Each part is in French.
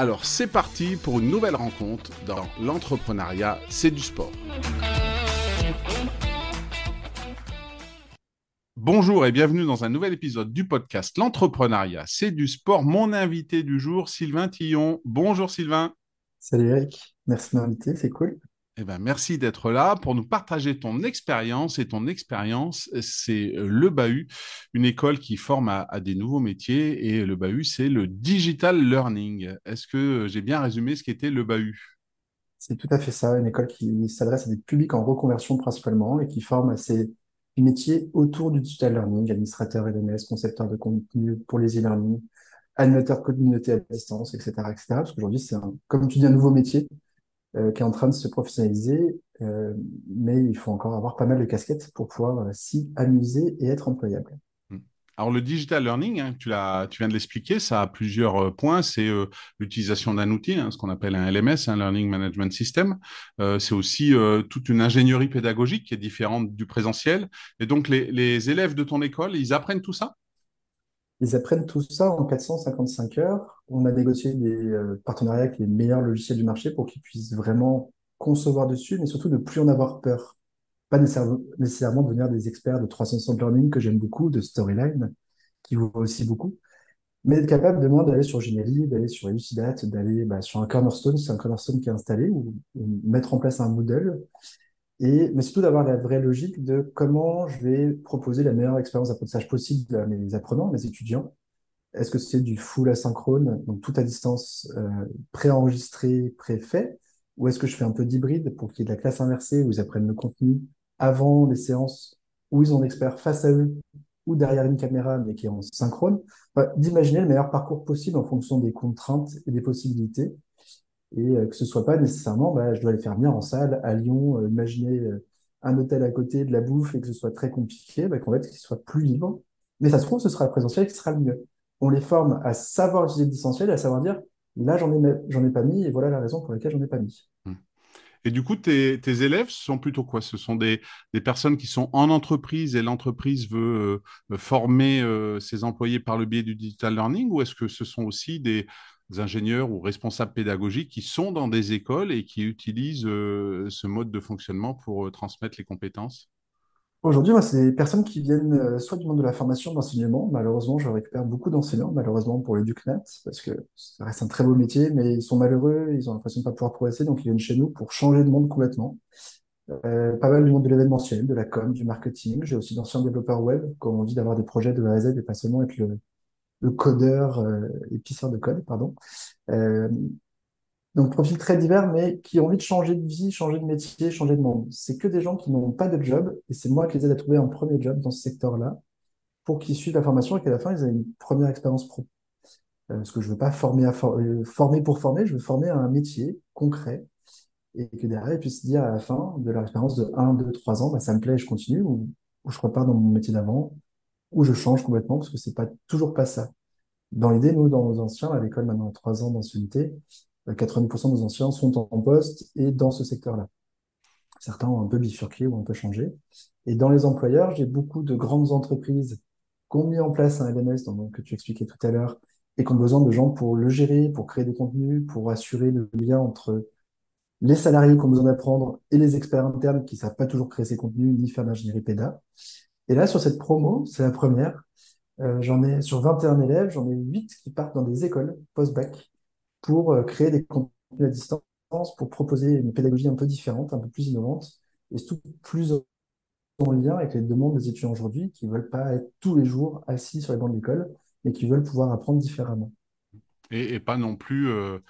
Alors c'est parti pour une nouvelle rencontre dans l'entrepreneuriat, c'est du sport. Bonjour et bienvenue dans un nouvel épisode du podcast L'entrepreneuriat, c'est du sport. Mon invité du jour, Sylvain Tillon. Bonjour Sylvain. Salut Eric, merci de m'inviter, c'est cool. Eh ben, merci d'être là pour nous partager ton expérience. Et ton expérience, c'est le BAHU, une école qui forme à, des nouveaux métiers. Et le BAHU, c'est le digital learning. Est-ce que j'ai bien résumé ce qu'était le BAHU C'est tout à fait ça, une école qui s'adresse à des publics en reconversion principalement et qui forme à ces métiers autour du digital learning, administrateur LMS, concepteur de contenu pour les e-learning, animateur communauté à distance, etc. etc. parce qu'aujourd'hui, c'est, comme tu dis, un nouveau métier euh, qui est en train de se professionnaliser, euh, mais il faut encore avoir pas mal de casquettes pour pouvoir euh, s'y amuser et être employable. Hmm. Alors le digital learning, hein, tu, tu viens de l'expliquer, ça a plusieurs points. C'est l'utilisation d'un outil, hein, ce qu'on appelle un LMS, un Learning Management System. c'est aussi toute une ingénierie pédagogique qui est différente du présentiel. Et donc les, les élèves de ton école, ils apprennent tout ça? Ils apprennent tout ça en 455 heures. On a négocié des euh, partenariats avec les meilleurs logiciels du marché pour qu'ils puissent vraiment concevoir dessus, mais surtout de plus en avoir peur. Pas nécessairement devenir des experts de 360 learning que j'aime beaucoup, de Storyline, qui vous aussi beaucoup, mais être capable demain d'aller sur Geniali, d'aller sur Elucidate, d'aller bah, sur un Cornerstone, c'est un Cornerstone qui est installé, ou, ou mettre en place un modèle mais surtout d'avoir la vraie logique de comment je vais proposer la meilleure expérience d'apprentissage possible à mes apprenants, mes étudiants. Est-ce que c'est du full asynchrone, donc tout à distance, euh, préenregistré, préfait, ou est-ce que je fais un peu d'hybride pour qu'il y ait de la classe inversée où ils apprennent le contenu avant les séances, où ils ont un expert face à eux ou derrière une caméra, mais qui est en synchrone, d'imaginer le meilleur parcours possible en fonction des contraintes et des possibilités et euh, que ce soit pas nécessairement, bah, je dois les faire venir en salle à Lyon, euh, imaginer euh, un hôtel à côté, de la bouffe et que ce soit très compliqué, bah, qu'en fait, qu'ils soient plus libres. Mais ça se trouve, ce sera le présentiel qui sera le mieux. On les forme à savoir utiliser le distanciel à savoir dire, là, j'en ai, j'en ai pas mis et voilà la raison pour laquelle j'en ai pas mis. Mmh. Et du coup, tes, tes, élèves sont plutôt quoi? Ce sont des, des, personnes qui sont en entreprise et l'entreprise veut former ses employés par le biais du digital learning ou est-ce que ce sont aussi des, ingénieurs ou responsables pédagogiques qui sont dans des écoles et qui utilisent euh, ce mode de fonctionnement pour euh, transmettre les compétences? Aujourd'hui, moi, c'est des personnes qui viennent euh, soit du monde de la formation, d'enseignement. Malheureusement, je récupère beaucoup d'enseignants, malheureusement pour l'EducNet, parce que ça reste un très beau métier, mais ils sont malheureux, ils ont l'impression de ne pas pouvoir progresser, donc ils viennent chez nous pour changer de monde complètement. pas mal du monde de l'événementiel, de la com, du marketing. J'ai aussi d'anciens développeurs web qui ont envie d'avoir des projets de A à Z et pas seulement être le, le codeur, euh, épiceur de code, pardon. Euh, donc, profils très divers, mais qui ont envie de changer de vie, changer de métier, changer de monde. C'est que des gens qui n'ont pas de job, et c'est moi qui les aide à trouver un premier job dans ce secteur-là, pour qu'ils suivent la formation et qu'à la fin, ils aient une première expérience pro. Euh, parce que je veux pas former, à former pour former, je veux former à un métier concret, et que derrière, ils puissent dire à la fin de leur expérience de 1, 2, 3 ans, bah, ça me plaît, je continue, ou, ou je repars dans mon métier d'avant, ou je change complètement parce que c'est pas toujours pas ça. Dans l'idée, nous, dans nos anciens, à l'école maintenant trois ans d'ancienneté, 90% euh, de nos anciens sont en poste et dans ce secteur-là. Certains ont un peu bifurqué ou un peu changé. Et dans les employeurs, j'ai beaucoup de grandes entreprises qui ont mis en place un LMS, donc, que tu expliquais tout à l'heure, et qui ont besoin de gens pour le gérer, pour créer des contenus, pour assurer le lien entre les salariés qui ont besoin d'apprendre et les experts internes qui ne savent pas toujours créer ces contenus ni faire d'ingénierie péda. Et là, sur cette promo, c'est la première, euh, j'en ai sur 21 élèves, j'en ai 8 qui partent dans des écoles post-bac pour euh, créer des contenus à distance pour proposer une pédagogie un peu différente, un peu plus innovante, et surtout plus en lien avec les demandes des étudiants aujourd'hui qui ne veulent pas être tous les jours assis sur les bancs de l'école, mais qui veulent pouvoir apprendre différemment. Et, pas non plus euh,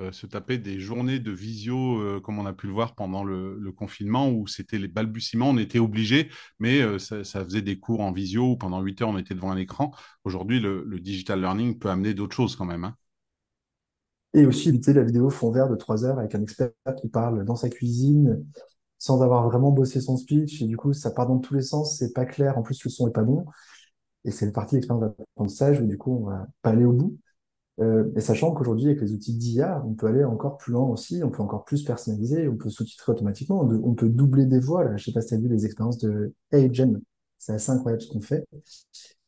euh, se taper des journées de visio euh, comme on a pu le voir pendant le, confinement où c'était les balbutiements, on était obligé, mais ça, faisait des cours en visio où pendant 8 heures on était devant un écran. Aujourd'hui, le, digital learning peut amener d'autres choses quand même. Hein. Et aussi éviter la vidéo fond vert de 3 heures avec un expert qui parle dans sa cuisine sans avoir vraiment bossé son speech. Et du coup, ça part dans tous les sens, c'est pas clair. En plus, le son est pas bon. Et c'est le parti d'expérience d'apprentissage où du coup, on va pas aller au bout. Euh, et sachant qu'aujourd'hui, avec les outils d'IA, on peut aller encore plus loin aussi, on peut encore plus personnaliser, on peut sous-titrer automatiquement, on, peut doubler des voix. Là. Je sais pas si tu as vu les expériences de Agen, c'est assez incroyable ce qu'on fait.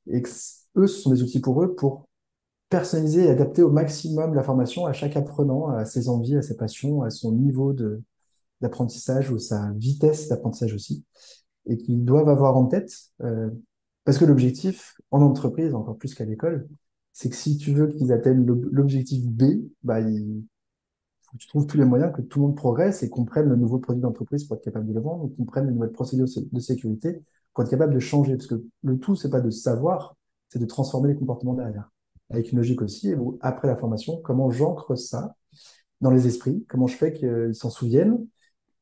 Et eux, ce sont des outils pour eux pour personnaliser et adapter au maximum la formation à chaque apprenant, à ses envies, à ses passions, à son niveau d'apprentissage ou sa vitesse d'apprentissage aussi, et qu'ils doivent avoir en tête, euh, parce que l'objectif en entreprise, encore plus qu'à l'école, c'est que si tu veux qu'ils atteignent l'objectif B, bah, il faut que tu trouves tous les moyens que tout le monde progresse et comprenne le nouveau produit d'entreprise pour être capable de le vendre, ou comprenne les nouvelles procédures de sécurité pour être capable de changer. Parce que le tout, c'est pas de savoir, c'est de transformer les comportements derrière. Avec une logique aussi, après la formation, comment j'ancre ça dans les esprits, comment je fais qu'ils s'en souviennent,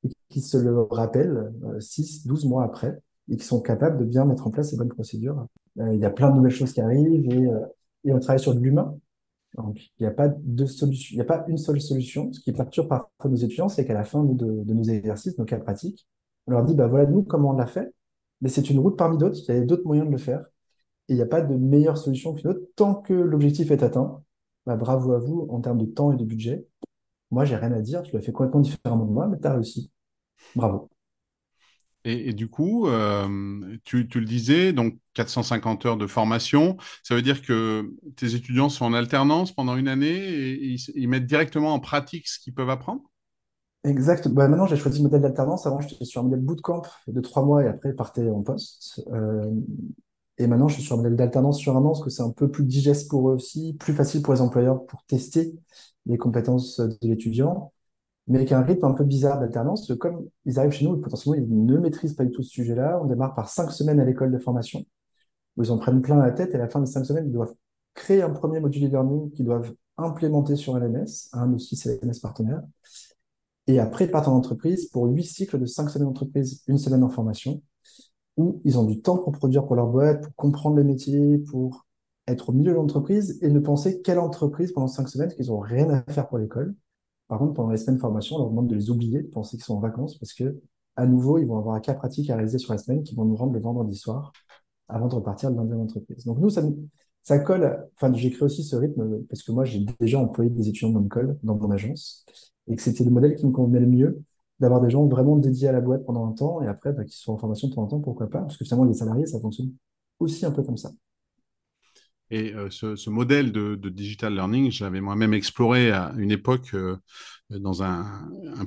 et qui se le rappellent 6, euh, 12 mois après et qui sont capables de bien mettre en place ces bonnes procédures. Euh, il y a plein de nouvelles choses qui arrivent et, euh, et on travaille sur de l'humain. Donc, il n'y a pas de solution, il n'y a pas une seule solution. Ce qui perturbe parfois nos étudiants, c'est qu'à la fin de, nos exercices, nos cas pratiques, on leur dit, bah voilà, nous, comment on l'a fait. Mais c'est une route parmi d'autres. Il y a d'autres moyens de le faire. Et il n'y a pas de meilleure solution qu'une autre. Tant que l'objectif est atteint, bah, bravo à vous en termes de temps et de budget. Moi, j'ai rien à dire, tu l'as fait complètement différemment de moi, mais tu as réussi. Bravo. Et, du coup, euh, tu, le disais, donc 450 heures de formation, ça veut dire que tes étudiants sont en alternance pendant une année et ils, mettent directement en pratique ce qu'ils peuvent apprendre? Exact. Bah, maintenant, j'ai choisi le modèle d'alternance. Avant, j'étais sur un modèle bootcamp de trois mois et après, partais en poste. Euh, et maintenant, je suis sur un modèle d'alternance sur un an parce que c'est un peu plus digeste pour eux aussi, plus facile pour les employeurs pour tester les compétences de l'étudiant, mais avec un rythme un peu bizarre d'alternance. Comme ils arrivent chez nous potentiellement ils ne maîtrisent pas du tout ce sujet-là, on démarre par cinq semaines à l'école de formation, où ils en prennent plein la tête et à la fin de cinq semaines, ils doivent créer un premier module e-learning qu'ils doivent implémenter sur LMS, un ou six LMS partenaires. Et après, ils partent en entreprise pour huit cycles de cinq semaines d'entreprise, une semaine en formation, où ils ont du temps pour produire pour leur boîte, pour comprendre les métiers, pour être au milieu de l'entreprise et ne penser quelle entreprise pendant cinq semaines qu'ils n'ont rien à faire pour l'école. Par contre, pendant les semaines de formation, on leur demande de les oublier, de penser qu'ils sont en vacances parce que, à nouveau, ils vont avoir un cas pratique à réaliser sur la semaine qui vont nous rendre le vendredi soir avant de repartir le lundi en entreprise. Donc, nous, ça, ça colle. Enfin, j'ai créé aussi ce rythme parce que moi, j'ai déjà employé des étudiants de mon école, dans mon agence, et que c'était le modèle qui me convenait le mieux d'avoir des gens vraiment dédiés à la boîte pendant un temps et après, bah, qui sont en formation temps en temps, pourquoi pas Parce que finalement, les salariés, ça fonctionne aussi un peu comme ça. Et euh, ce, modèle de, digital learning, je l'avais moi-même exploré à une époque euh, dans un,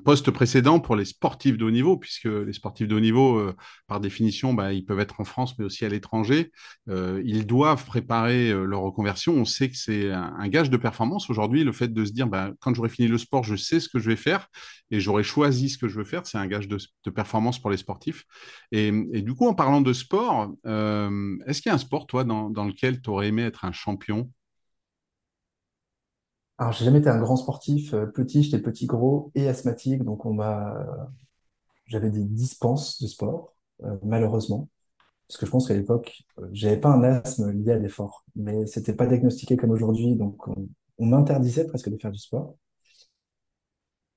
poste précédent pour les sportifs de haut niveau, puisque les sportifs de haut niveau, euh, par définition, bah, ils peuvent être en France, mais aussi à l'étranger. ils doivent préparer leur reconversion. On sait que c'est un, gage de performance aujourd'hui. Le fait de se dire, bah, quand j'aurai fini le sport, je sais ce que je vais faire et j'aurai choisi ce que je veux faire, c'est un gage de, performance pour les sportifs. Et, du coup, en parlant de sport, est-ce qu'il y a un sport, toi, dans, dans lequel tu aurais aimé être un champion? Alors, j'ai jamais été un grand sportif. Euh, petit, j'étais petit gros et asthmatique, donc on m'a, j'avais des dispenses de sport, euh, malheureusement, parce que je pense qu'à l'époque, euh, j'avais pas un asthme lié à l'effort, mais c'était pas diagnostiqué comme aujourd'hui, donc on, m'interdisait presque de faire du sport.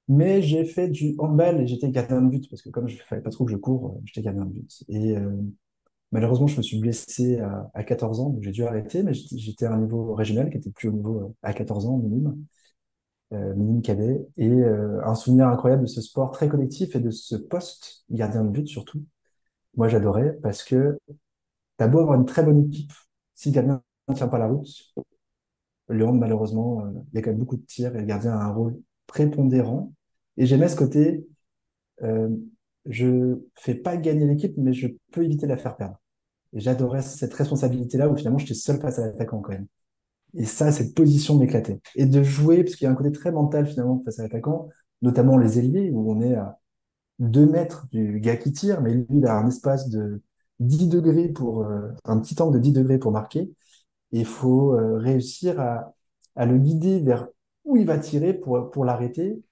Mais j'ai fait du handball et j'étais gardien de but, parce que comme je fallait pas trop que je cours, j'étais gardien de but. Et Malheureusement, je me suis blessé à, 14 ans, donc j'ai dû arrêter, mais j'étais à un niveau régional qui était plus au niveau euh, à 14 ans, minimum, euh, minime cadet. Et euh, un souvenir incroyable de ce sport très collectif et de ce poste gardien de but surtout. Moi, j'adorais parce que t'as beau avoir une très bonne équipe, si le gardien ne tient pas la route, le hand, malheureusement, euh, il y a quand même beaucoup de tirs et le gardien a un rôle prépondérant. Et j'aimais ce côté, je fais pas gagner l'équipe, mais je peux éviter de la faire perdre. Et j'adorais cette responsabilité-là où finalement j'étais seul face à l'attaquant quand même. Et ça, cette position m'éclatait. Et de jouer, parce qu'il y a un côté très mental finalement face à l'attaquant, notamment les ailiers, où on est à 2 mètres du gars qui tire, mais lui, il a un espace de 10 degrés pour, euh, un petit angle de 10 degrés pour marquer. Et il faut euh, réussir à, le guider vers où il va tirer pour l'arrêter.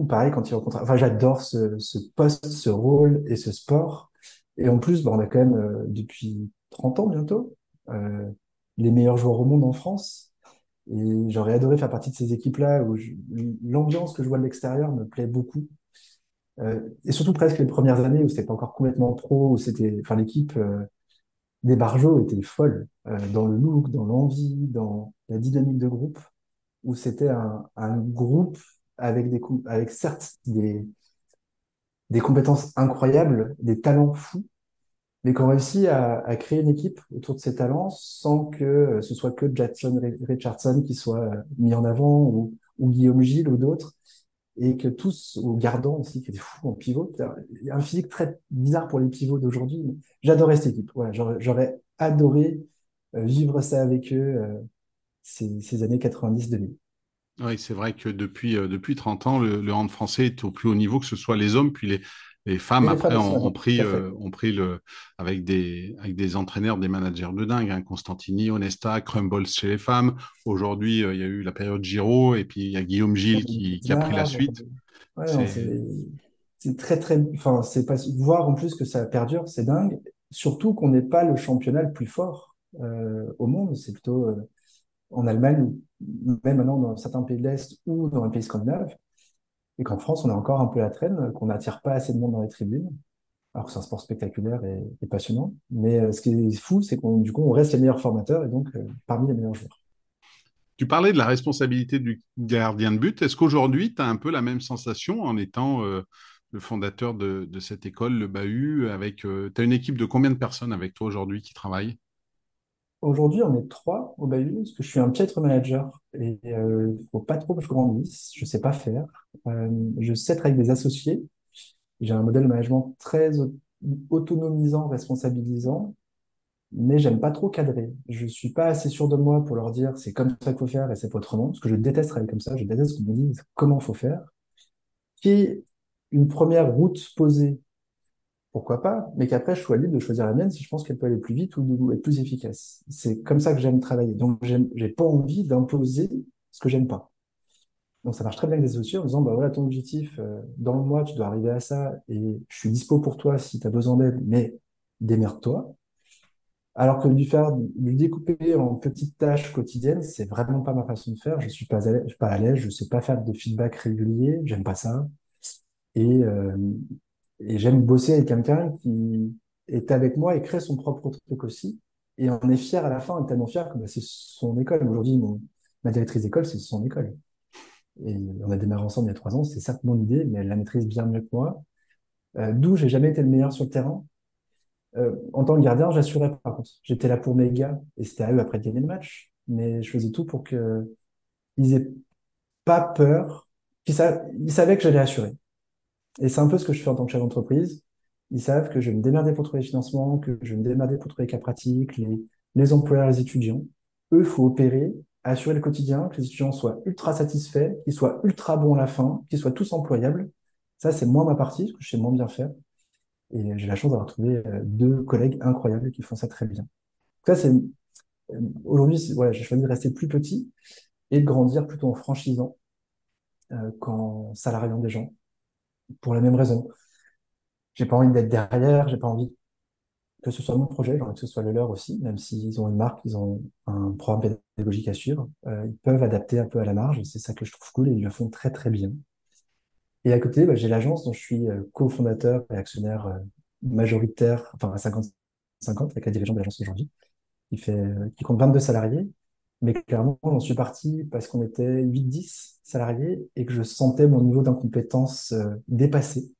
Ou pareil, quand il rencontre. Enfin, j'adore ce, ce poste, ce rôle et ce sport. Et en plus, bah, on a quand même, euh, depuis 30 ans bientôt, euh, les meilleurs joueurs au monde en France. Et j'aurais adoré faire partie de ces équipes-là où l'ambiance que je vois de l'extérieur me plaît beaucoup. Euh, et surtout presque les premières années où c'était pas encore complètement pro, où c'était, enfin, l'équipe des Barjots était folle dans le look, dans l'envie, dans la dynamique de groupe, où c'était un groupe avec certes des, compétences incroyables, des talents fous, mais qu'on réussit à, créer une équipe autour de ces talents sans que ce soit que Jackson Ri- Richardson qui soit euh, mis en avant ou, Guillaume Gilles ou d'autres, et que tous, ou Gardan aussi, qui était fou en pivot, il y a un physique très bizarre pour les pivots d'aujourd'hui. J'adorais cette équipe. J'aurais adoré euh, vivre ça avec eux euh, ces, ces années 90-2000. Oui, c'est vrai que depuis, euh, depuis 30 ans, le, le hand français est au plus haut niveau, que ce soit les hommes, puis les, les femmes, les après, femmes ont, pris, euh, ont pris le, avec des, avec des entraîneurs, des managers de dingue, hein, Constantini, Onesta, Crumbles chez les femmes. Aujourd'hui, euh, il y a eu la période Giro, et puis il y a Guillaume Gilles qui, qui a pris la Là, suite. ouais, C'est, très très, enfin c'est pas voir en plus que ça perdure, c'est dingue. Surtout qu'on n'est pas le championnat le plus fort euh, au monde, c'est plutôt en Allemagne, même maintenant dans certains pays de l'Est ou dans les pays scandinaves, et qu'en France, on a encore un peu la traîne, qu'on n'attire pas assez de monde dans les tribunes, alors que c'est un sport spectaculaire et, passionnant. Mais euh, ce qui est fou, c'est qu'on du coup, on reste les meilleurs formateurs et donc euh, parmi les meilleurs joueurs. Tu parlais de la responsabilité du gardien de but. Est-ce qu'aujourd'hui, tu as un peu la même sensation en étant euh, le fondateur de, de cette école, le Bahut, avec, tu as une équipe de combien de personnes avec toi aujourd'hui qui travaillent? Aujourd'hui, on est trois au Bahut, parce que je suis un piètre manager et euh, faut pas trop que je grandisse, je sais pas faire. Euh, je sais être avec des associés. J'ai un modèle de management très au- autonomisant, responsabilisant, mais j'aime pas trop cadrer. Je suis pas assez sûr de moi pour leur dire c'est comme ça qu'il faut faire et c'est pas autrement, parce que je déteste travailler comme ça, je déteste qu'on me dise comment faut faire. Qui une première route posée, pourquoi pas, mais qu'après je sois libre de choisir la mienne si je pense qu'elle peut aller plus vite ou être plus efficace. C'est comme ça que j'aime travailler. Donc j'ai pas envie d'imposer ce que j'aime pas. Donc ça marche très bien avec des associés en disant bah voilà ton objectif euh, dans le mois tu dois arriver à ça et je suis dispo pour toi si tu as besoin d'aide, mais démerde-toi. Alors que lui faire, lui découper en petites tâches quotidiennes, c'est vraiment pas ma façon de faire. Je suis pas à l'aise, pas à l'aise, je sais pas faire de feedback régulier, j'aime pas ça. Et, euh, et j'aime bosser avec quelqu'un qui est avec moi et crée son propre truc aussi. Et on est fier à la fin, on est tellement fier que bah, c'est son école. Aujourd'hui, mon- ma directrice d'école, c'est son école. Et on a démarré ensemble il y a trois ans. C'est certes mon idée, mais elle la maîtrise bien mieux que moi. Euh, d'où j'ai jamais été le meilleur sur le terrain. Euh, en tant que gardien, j'assurais par contre. J'étais là pour mes gars et c'était à eux après de gagner le match. Mais je faisais tout pour que ils aient pas peur, qu'ils sa- ils savaient que j'allais assurer. Et c'est un peu ce que je fais en tant que chef d'entreprise. Ils savent que je vais me démerder pour trouver les financements, que je vais me démerder pour trouver les cas pratiques, les, les employeurs, les étudiants. Eux, faut opérer, assurer le quotidien, que les étudiants soient ultra satisfaits, qu'ils soient ultra bons à la fin, qu'ils soient tous employables. Ça, c'est moins ma partie, parce que je sais moins bien faire. Et j'ai la chance d'avoir trouvé euh, deux collègues incroyables qui font ça très bien. Ça, c'est, euh, aujourd'hui, voilà, j'ai choisi de rester plus petit et de grandir plutôt en franchisant, euh, qu'en salariant des gens, pour la même raison. J'ai pas envie d'être derrière, j'ai pas envie que ce soit mon projet, j'ai envie que ce soit le leur aussi, même s'ils ont une marque, ils ont un programme pédagogique à suivre, euh, ils peuvent adapter un peu à la marge, c'est ça que je trouve cool, et ils le font très très bien. Et à côté, bah, j'ai l'agence dont je suis euh, cofondateur et actionnaire euh, majoritaire, enfin à 50-50 avec la dirigeante de l'agence aujourd'hui, qui qui compte 22 salariés. Mais clairement, j'en suis parti parce qu'on était 8-10 salariés et que je sentais mon niveau d'incompétence euh, dépassé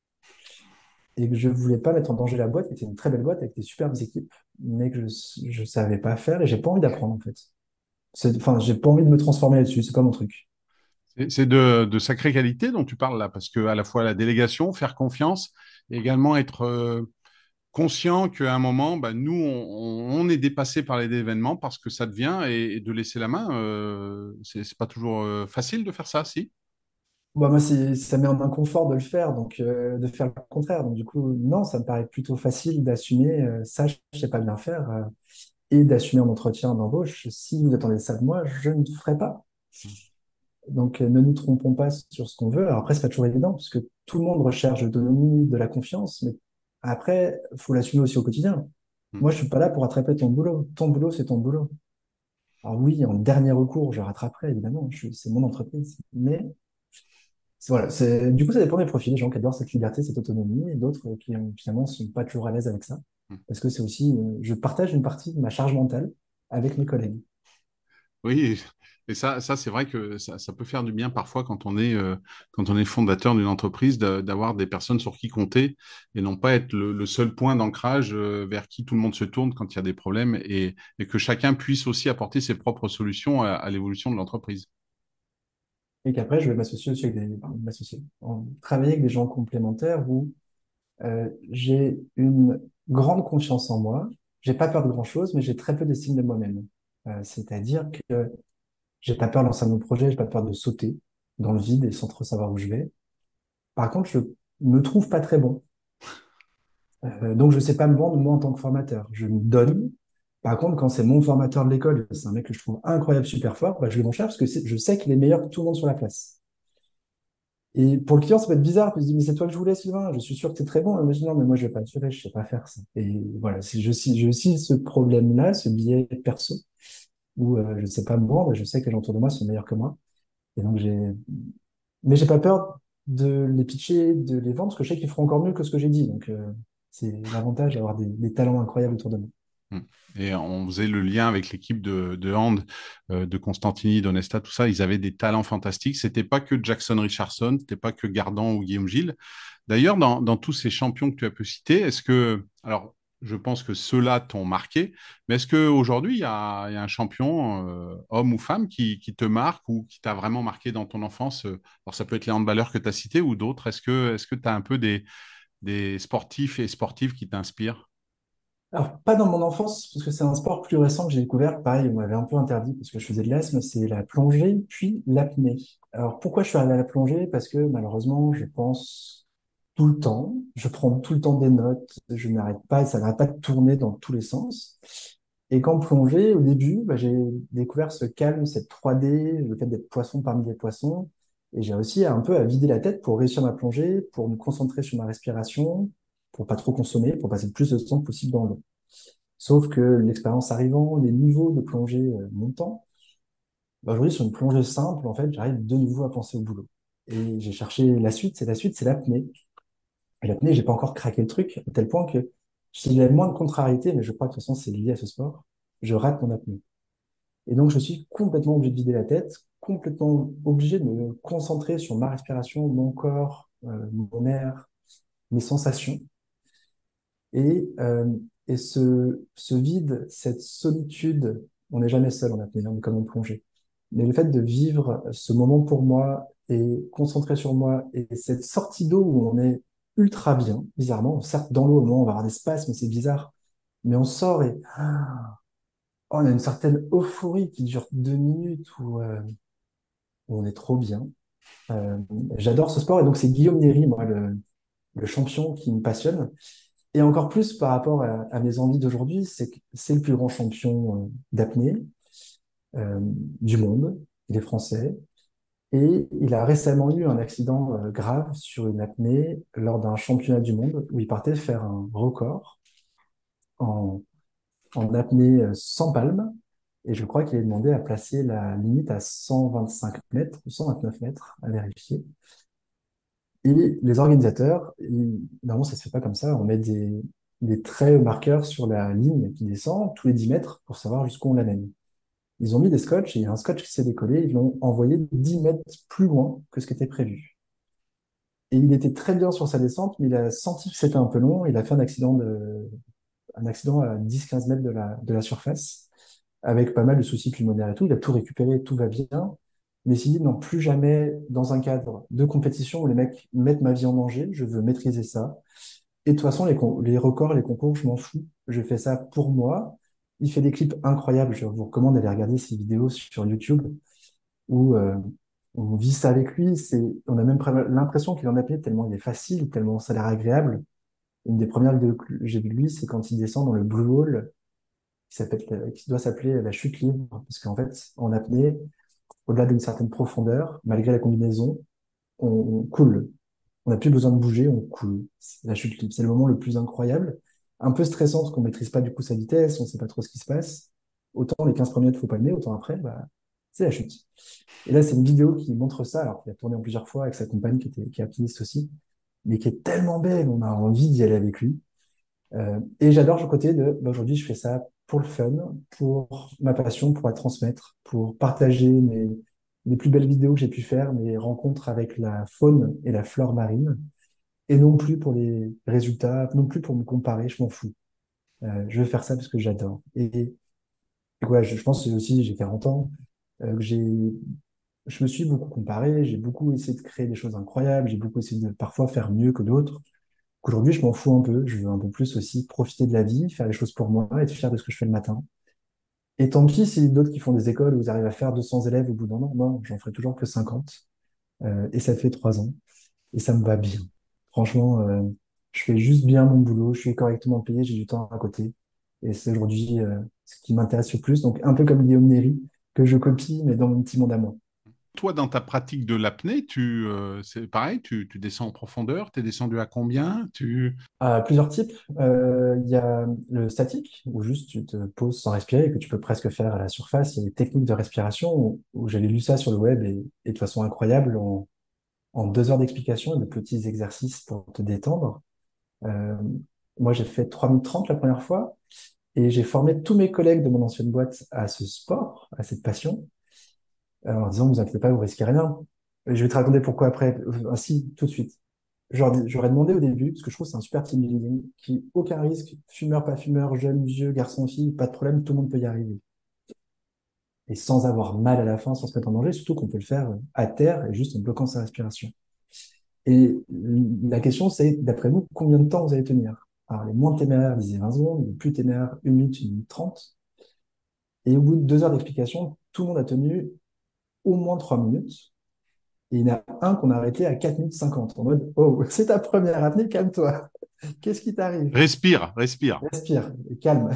et que je voulais pas mettre en danger la boîte, qui était une très belle boîte avec des superbes équipes, mais que je, je savais pas faire et j'ai pas envie d'apprendre en fait. Enfin, j'ai pas envie de me transformer là-dessus, c'est pas mon truc. C'est de, de sacrée qualité dont tu parles là, parce que à la fois la délégation, faire confiance, et également être euh, conscient qu'à un moment, bah, nous, on, est dépassé par les événements parce que ça devient, et, de laisser la main, euh, c'est pas toujours euh, facile de faire ça, si? Bah, moi, c'est- ça met en inconfort de le faire, donc euh, de faire le contraire. Donc, du coup, non, ça me paraît plutôt facile d'assumer euh, ça, je sais pas bien faire, euh, et d'assumer en entretien d'embauche. Si vous attendez ça de moi, je ne le ferai pas. Donc, ne nous trompons pas sur ce qu'on veut. Alors après, c'est pas toujours évident, parce que tout le monde recherche l'autonomie, de la confiance, mais après, faut l'assumer aussi au quotidien. Hmm. Moi, je suis pas là pour rattraper ton boulot. Ton boulot, c'est ton boulot. Alors oui, en dernier recours, je rattraperai, évidemment. C'est mon entreprise. Mais voilà, du coup, ça dépend des profils. Des gens qui adorent cette liberté, cette autonomie, et d'autres qui, finalement, sont pas toujours à l'aise avec ça. Hmm. Parce que c'est aussi, euh, je partage une partie de ma charge mentale avec mes collègues. Oui, et ça, ça c'est vrai que ça, peut faire du bien parfois quand on est, euh, quand on est fondateur d'une entreprise, d'avoir des personnes sur qui compter et non pas être le, seul point d'ancrage euh, vers qui tout le monde se tourne quand il y a des problèmes et, que chacun puisse aussi apporter ses propres solutions à, l'évolution de l'entreprise. Et qu'après, je vais m'associer aussi avec des, m'associer, travailler avec des gens complémentaires où euh, j'ai une grande confiance en moi. J'ai pas peur de grand-chose, mais j'ai très peu d'estime de moi-même. Euh, c'est-à-dire que j'ai pas peur de lancer un nouveau projet, j'ai pas peur de sauter dans le vide et sans trop savoir où je vais. Par contre, je me trouve pas très bon. Euh, donc, je sais pas me vendre moi en tant que formateur. Je me donne. Par contre, quand c'est mon formateur de l'école, c'est un mec que je trouve incroyable, super fort, bah, je vais mon cher parce que je sais qu'il est meilleur que tout le monde sur la place. Et pour le client, ça peut être bizarre, parce qu'il dit, mais c'est toi que je voulais, Sylvain, je suis sûr que tu es très bon. Mais je dis, non, mais moi, je vais pas assurer, je sais pas faire ça. Et voilà, si je si je aussi ce problème-là, ce biais perso, où euh, je ne sais pas me vendre, et je sais que les gens autour de moi sont meilleurs que moi. Et donc, j'ai, mais j'ai pas peur de les pitcher, de les vendre, parce que je sais qu'ils feront encore mieux que ce que j'ai dit. Donc, euh, c'est l'avantage d'avoir des talents incroyables autour de moi. Mm. Et on faisait le lien avec l'équipe de, hand, euh, de Constantini, d'Onesta, tout ça. Ils avaient des talents fantastiques. C'était pas que Jackson Richardson, c'était pas que Gardan ou Guillaume Gilles. D'ailleurs, dans, tous ces champions que tu as pu citer, est-ce que, alors, je pense que ceux-là t'ont marqué, mais est-ce qu'aujourd'hui, il y a, il y a un champion, euh, homme ou femme, qui, te marque ou qui t'a vraiment marqué dans ton enfance? Alors, ça peut être les handballeurs que tu as cités ou d'autres. Est-ce que est-ce que tu as un peu des, des sportifs et sportives qui t'inspirent? Alors, pas dans mon enfance, parce que c'est un sport plus récent que j'ai découvert. Pareil, on m'avait un peu interdit parce que je faisais de l'asthme, c'est la plongée, puis l'apnée. Alors, pourquoi je suis arrivé à la plongée? Parce que malheureusement, je pense tout le temps, je prends tout le temps des notes, je n'arrête pas, ça n'arrête pas de tourner dans tous les sens. Et quand plongée, au début, bah, j'ai découvert ce calme, cette 3D, le fait d'être poisson parmi les poissons. Et j'ai aussi un peu à vider la tête pour réussir ma plongée, pour me concentrer sur ma respiration, pour pas trop consommer, pour passer le plus de temps possible dans l'eau. Sauf que l'expérience arrivant, les niveaux de plongée euh, montant, bah, aujourd'hui, sur une plongée simple, en fait, j'arrive de nouveau à penser au boulot. Et j'ai cherché la suite, c'est la suite, c'est l'apnée. Et l'apnée, j'ai pas encore craqué le truc, à tel point que s'il y a moins de contrariété, mais je crois que de toute façon, c'est lié à ce sport, je rate mon apnée. Et donc, je suis complètement obligé de vider la tête, complètement obligé de me concentrer sur ma respiration, mon corps, euh, mon air, mes sensations. Et, euh, et ce, ce vide, cette solitude, on n'est jamais seul en apnée, on est comme en plongée. Mais le fait de vivre ce moment pour moi et concentrer sur moi et cette sortie d'eau où on est ultra bien, bizarrement, certes dans l'eau, au moment on va avoir des spasmes, c'est bizarre, mais on sort et ah, on a une certaine euphorie qui dure deux minutes où, euh, où on est trop bien. Euh, j'adore ce sport et donc c'est Guillaume Néry, moi, le, le champion qui me passionne. Et encore plus par rapport à, mes envies d'aujourd'hui, c'est que c'est le plus grand champion euh, d'apnée euh, du monde. Il est français. Et il a récemment eu un accident euh, grave sur une apnée lors d'un championnat du monde où il partait faire un record en, apnée sans palme. Et je crois qu'il est demandé à placer la limite à 125 mètres ou 129 mètres à vérifier. Et les organisateurs, ils- normalement, ça se fait pas comme ça. On met des, des traits marqueurs sur la ligne qui descend tous les 10 mètres pour savoir jusqu'où on l'amène. Ils ont mis des scotch et il y a un scotch qui s'est décollé. Ils l'ont envoyé 10 mètres plus loin que ce qui était prévu. Et il était très bien sur sa descente, mais il a senti que c'était un peu long. Il a fait un accident de, un accident à 10-15 mètres de la, de la surface avec pas mal de soucis pulmonaires et tout. Il a tout récupéré, tout va bien. Mais il s'est dit, non, plus jamais dans un cadre de compétition où les mecs mettent ma vie en danger, je veux maîtriser ça. Et de toute façon, les, les records, les concours, je m'en fous. Je fais ça pour moi. Il fait des clips incroyables. Je vous recommande d'aller regarder ses vidéos sur YouTube où euh, on vit ça avec lui. On a même l'impression qu'il en a apnée tellement il est facile, tellement ça a l'air agréable. Une des premières vidéos que j'ai vues de lui, c'est quand il descend dans le Blue Hole, qui qui doit s'appeler la chute libre, parce qu'en fait, en apnée, au-delà d'une certaine profondeur, malgré la combinaison, on, coule. On n'a plus besoin de bouger, on coule. La chute c'est le moment le plus incroyable. Un peu stressant parce qu'on maîtrise pas du coup sa vitesse, on sait pas trop ce qui se passe. Autant les 15 premiers mètres, faut pas le nez, autant après, bah, c'est la chute. Et là, c'est une vidéo qui montre ça, alors qu'il a tourné en plusieurs fois avec sa compagne qui était, qui est alpiniste aussi, mais qui est tellement belle, on a envie d'y aller avec lui. Euh, et j'adore le côté de, bah, aujourd'hui, je fais ça pour le fun, pour ma passion, pour la transmettre, pour partager mes, les plus belles vidéos que j'ai pu faire, mes rencontres avec la faune et la flore marine, et non plus pour les résultats, non plus pour me comparer, je m'en fous. Euh, je veux faire ça parce que j'adore. Et, et je, pense aussi, j'ai 40 ans, euh, j'ai, je me suis beaucoup comparé, j'ai beaucoup essayé de créer des choses incroyables, j'ai beaucoup essayé de parfois faire mieux que d'autres. Aujourd'hui, je m'en fous un peu, je veux un peu plus aussi profiter de la vie, faire les choses pour moi, être fier de ce que je fais le matin. Et tant pis si d'autres qui font des écoles où vous arrivez à faire 200 élèves au bout d'un an, non, j'en ferai toujours que 50. Euh, et ça fait trois ans. Et ça me va bien. Franchement, euh, je fais juste bien mon boulot, je suis correctement payé, j'ai du temps à côté. Et c'est aujourd'hui euh, ce qui m'intéresse le plus. Donc un peu comme Guillaume Néry, que je copie, mais dans mon petit monde à moi. Toi, dans ta pratique de l'apnée, euh, c'est pareil, tu, descends en profondeur, tu es descendu à combien? À plusieurs types. Euh, il y a le statique, où juste tu te poses sans respirer et que tu peux presque faire à la surface. Il y a des techniques de respiration où, j'avais lu ça sur le web et, de façon incroyable en, deux heures d'explication et de petits exercices pour te détendre. Euh, moi, j'ai fait 3 minutes 30 la première fois et j'ai formé tous mes collègues de mon ancienne boîte à ce sport, à cette passion en disant, vous inquiétez pas, vous risquez rien. je vais te raconter pourquoi après, ainsi, tout de suite. J'aurais demandé au début, parce que je trouve que c'est un super team building, qui, aucun risque, fumeur, pas fumeur, jeune, vieux, garçon, fille, pas de problème, tout le monde peut y arriver. Et sans avoir mal à la fin, sans se mettre en danger, surtout qu'on peut le faire à terre et juste en bloquant sa respiration. Et la question, c'est, d'après vous, combien de temps vous allez tenir? Alors, les moins téméraires disaient 20 secondes, les plus téméraires, 1 minute, 1 minute 30. Et au bout de deux heures d'explication, tout le monde a tenu au moins trois minutes. Et il y en a un qu'on a arrêté à 4 minutes 50, en mode Oh, c'est ta première apnée, calme-toi. Qu'est-ce qui t'arrive? Respire, respire. Respire, calme.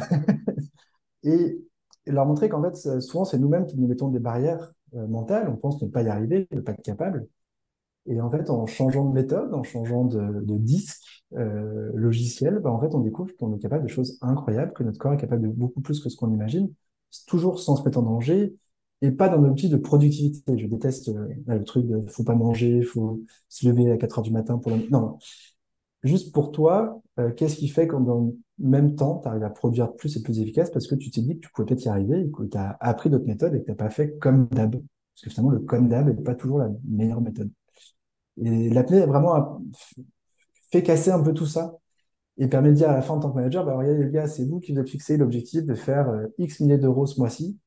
et, leur montrer qu'en fait, souvent, c'est nous-mêmes qui nous mettons des barrières euh, mentales. On pense ne pas y arriver, ne pas être capable. Et en fait, en changeant de méthode, en changeant de, disque euh, logiciel, bah, en fait, on découvre qu'on est capable de choses incroyables, que notre corps est capable de beaucoup plus que ce qu'on imagine, toujours sans se mettre en danger, et pas dans l'optique de productivité. Je déteste euh, le truc de faut pas manger, faut se lever à 4 heures du matin pour Non, non. Juste pour toi, euh, qu'est-ce qui fait qu'en dans le même temps, tu arrives à produire plus et plus efficace parce que tu t'es dit que tu pouvais peut-être y arriver que tu as appris d'autres méthodes et que tu n'as pas fait comme d'hab? Parce que finalement, le comme d'hab n'est pas toujours la meilleure méthode. Et l'apnée a vraiment fait casser un peu tout ça et permet de dire à la fin en tant que manager, bah, regardez les gars, c'est vous qui vous êtes fixé l'objectif de faire euh, X milliers d'euros ce mois-ci.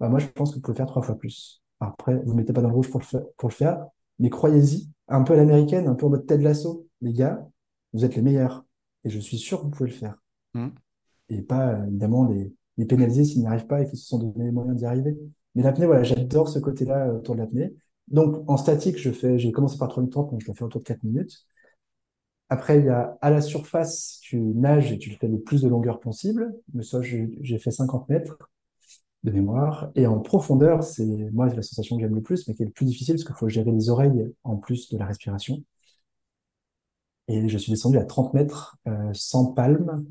Bah, moi, je pense que vous pouvez faire trois fois plus. Après, vous ne mettez pas dans le rouge pour le, faire, pour le faire, mais croyez-y, un peu à l'américaine, un peu en mode tête l'assaut. Les gars, vous êtes les meilleurs. Et je suis sûr que vous pouvez le faire. Mmh. Et pas, évidemment, les, les pénaliser s'ils n'y arrivent pas et qu'ils se sont donné les moyens d'y arriver. Mais l'apnée, voilà, j'adore ce côté-là euh, autour de l'apnée. Donc, en statique, je fais, j'ai commencé par 3 minutes 30, donc je le fais autour de 4 minutes. Après, il y a à la surface, tu nages et tu le fais le plus de longueur possible. Mais ça, j'ai fait 50 mètres de mémoire. Et en profondeur, c'est moi la sensation que j'aime le plus, mais qui est le plus difficile parce qu'il faut gérer les oreilles en plus de la respiration. Et je suis descendu à 30 mètres euh, sans palme,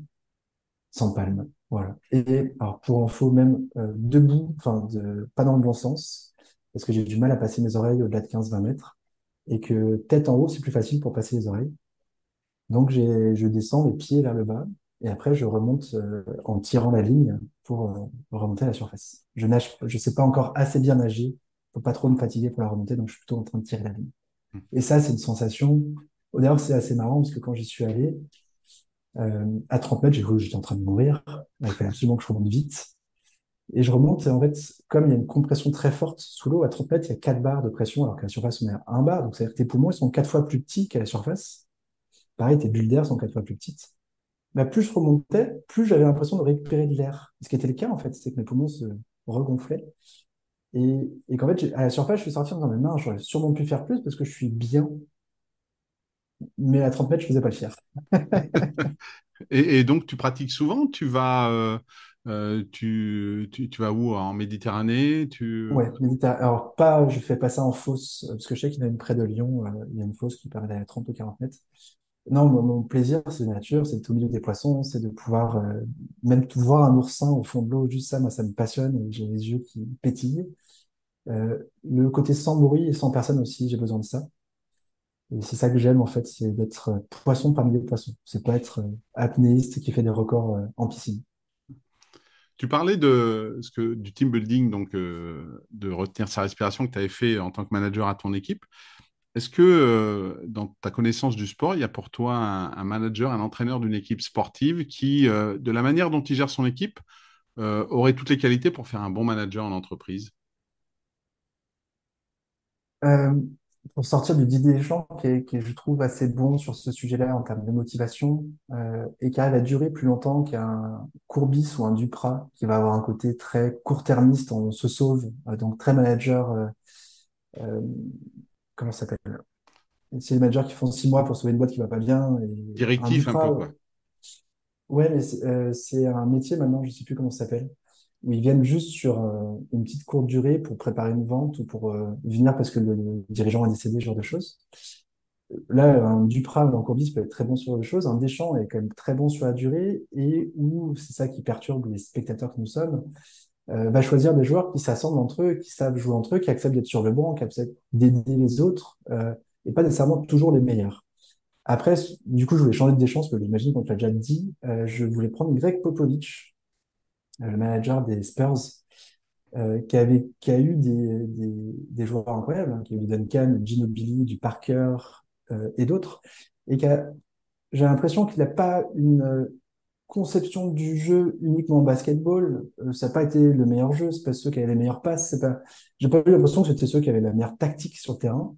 sans palme. Voilà. Et alors pour info, même euh, debout, enfin de, pas dans le bon sens, parce que j'ai du mal à passer mes oreilles au-delà de 15-20 mètres, et que tête en haut, c'est plus facile pour passer les oreilles. Donc je descends les pieds vers le bas, et après, je remonte euh, en tirant la ligne pour euh, remonter à la surface. Je nage, je sais pas encore assez bien nager, faut pas trop me fatiguer pour la remonter, donc je suis plutôt en train de tirer la ligne. Hmm. Et ça, c'est une sensation. D'ailleurs, c'est assez marrant parce que quand j'y suis allé, euh, à 30 mètres, j'ai cru que j'étais en train de mourir. Il fallait absolument que je remonte vite. Et je remonte, et en fait, comme il y a une compression très forte sous l'eau, à 30 mètres, il y a 4 barres de pression, alors qu'à la surface, on est à 1 bar. Donc, c'est-à-dire que tes poumons, ils sont 4 fois plus petits qu'à la surface. Pareil, tes bulles d'air sont 4 fois plus petites. Bah, plus je remontais, plus j'avais l'impression de récupérer de l'air. Ce qui était le cas, en fait, c'est que mes poumons se regonflaient. Et, et qu'en fait, à la surface, je suis sorti en disant, mais non, j'aurais sûrement pu faire plus parce que je suis bien, mais à 30 mètres, je faisais pas le fier. et, et, donc, tu pratiques souvent? Tu vas, euh, euh, tu, tu, tu, vas où? En Méditerranée? Tu... Ouais, Méditerranée. Alors, pas, je fais pas ça en fosse, parce que je sais qu'il y en a une près de Lyon, euh, il y a une fosse qui permet d'aller à 30 ou 40 mètres. Non, mon, plaisir, c'est la nature, c'est au milieu des poissons, c'est de pouvoir euh, même voir un oursin au fond de l'eau, juste ça, moi, ça me passionne, j'ai les yeux qui pétillent. Euh, le côté sans bruit et sans personne aussi, j'ai besoin de ça. Et c'est ça que j'aime, en fait, c'est d'être poisson parmi les poissons. C'est pas être apnéiste qui fait des records en piscine. Tu parlais de ce que, du team building, donc euh, de retenir sa respiration que tu avais fait en tant que manager à ton équipe. Est-ce que euh, dans ta connaissance du sport, il y a pour toi un, manager, un entraîneur d'une équipe sportive qui, euh, de la manière dont il gère son équipe, euh, aurait toutes les qualités pour faire un bon manager en entreprise? Pour sortir du Didier Deschamps, qui est, qui je trouve, assez bon sur ce sujet-là en termes de motivation, et qui arrive à durer plus longtemps qu'un Courbis ou un Duprat, qui va avoir un côté très court-termiste, on se sauve, donc très manager, comment ça s'appelle? C'est les managers qui font six mois pour sauver une boîte qui va pas bien, et un Directif un peu, quoi. ouais, mais c'est euh, c'est un métier maintenant, je sais plus comment ça s'appelle. où ils viennent juste sur euh, une petite courte durée pour préparer une vente ou pour euh, venir parce que le, le dirigeant a décédé, ce genre de choses. Là, un Duprat ou un Courbis peut être très bon sur des choses, un Deschamps est quand même très bon sur la durée et où, c'est ça qui perturbe les spectateurs que nous sommes, euh, va choisir des joueurs qui s'assemblent entre eux, qui savent jouer entre eux, qui acceptent d'être sur le banc, qui acceptent d'aider les autres euh, et pas nécessairement toujours les meilleurs. Après, du coup, je voulais changer de Deschamps parce que j'imagine qu'on te l'a déjà dit, euh, je voulais prendre Greg Popovich, le manager des Spurs, qui avait, qui a eu des, des, joueurs incroyables, hein, qui a eu du Duncan, du Ginobili, du Parker et d'autres, et qui a, j'ai l'impression qu'il n'a pas une conception du jeu uniquement en basketball. Euh, ça n'a pas été le meilleur jeu, c'est pas ceux qui avaient les meilleures passes, c'est pas, j'ai pas eu l'impression que c'était ceux qui avaient la meilleure tactique sur le terrain.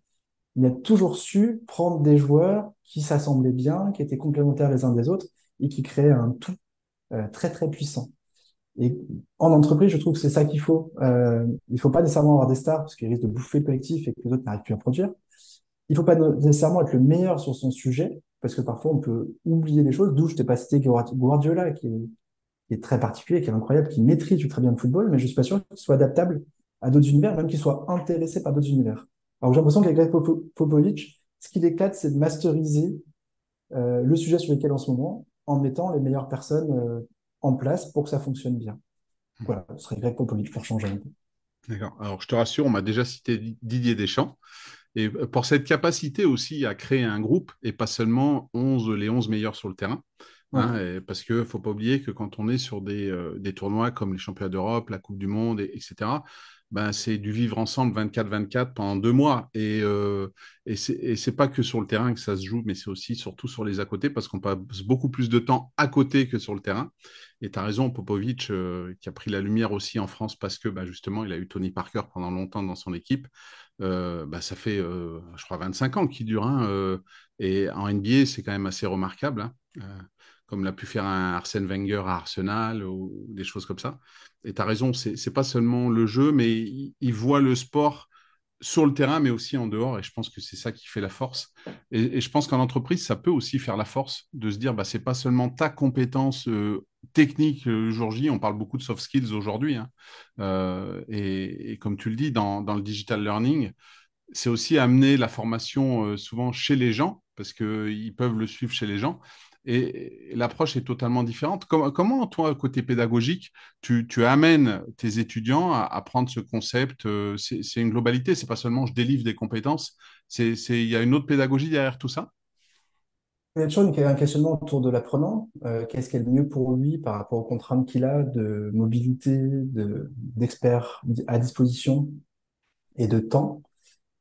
Il a toujours su prendre des joueurs qui s'assemblaient bien, qui étaient complémentaires les uns des autres et qui créaient un tout euh, très très puissant. Et en entreprise, je trouve que c'est ça qu'il faut. Euh, il faut pas nécessairement avoir des stars parce qu'ils risquent de bouffer le collectif et que les autres n'arrivent plus à produire. Il faut pas nécessairement être le meilleur sur son sujet parce que parfois on peut oublier des choses. D'où je t'ai pas cité Guardiola qui est, qui est très particulier, qui est incroyable, qui maîtrise très bien le football, mais je suis pas sûr qu'il soit adaptable à d'autres univers, même qu'il soit intéressé par d'autres univers. Alors j'ai l'impression qu'avec Greg Popovich, ce qui l'éclate, c'est de masteriser euh, le sujet sur lequel en ce moment, en mettant les meilleures personnes euh, en place pour que ça fonctionne bien. Voilà, ce serait Greg Popovich pour changer un peu. D'accord. Alors, je te rassure, on m'a déjà cité Didier Deschamps. Et pour cette capacité aussi à créer un groupe et pas seulement 11, les 11 meilleurs sur le terrain. Ouais. Hein, parce qu'il ne faut pas oublier que quand on est sur des, euh, des tournois comme les championnats d'Europe, la Coupe du Monde, et, etc., ben, c'est du vivre ensemble 24-24 pendant deux mois. Et, euh, et ce n'est pas que sur le terrain que ça se joue, mais c'est aussi surtout sur les à côté, parce qu'on passe beaucoup plus de temps à côté que sur le terrain. Et tu as raison, Popovic, euh, qui a pris la lumière aussi en France, parce que bah, justement, il a eu Tony Parker pendant longtemps dans son équipe. Euh, bah, ça fait, euh, je crois, 25 ans qu'il dure. Hein, euh, et en NBA, c'est quand même assez remarquable. Hein, comme l'a pu faire un Arsène Wenger à Arsenal ou des choses comme ça. Et tu as raison, c'est pas seulement le jeu, mais il, il, voit le sport sur le terrain, mais aussi en dehors. Et je pense que c'est ça qui fait la force. Et, et je pense qu'en entreprise, ça peut aussi faire la force de se dire, bah, c'est pas seulement ta compétence technique le jour J. On parle beaucoup de soft skills aujourd'hui. Hein. Euh, et, comme tu le dis, dans, le digital learning, c'est aussi amener la formation euh, souvent chez les gens, parce qu'ils peuvent le suivre chez les gens et, l'approche est totalement différente. Comment, toi, côté pédagogique, tu, amènes tes étudiants à, prendre ce concept euh, C'est une globalité, c'est pas seulement je délivre des compétences, il y a une autre pédagogie derrière tout ça? Il y a toujours un questionnement autour de l'apprenant. Euh, Qu'est-ce qui est le mieux pour lui par rapport aux contraintes qu'il a de mobilité, d'experts de, à disposition et de temps?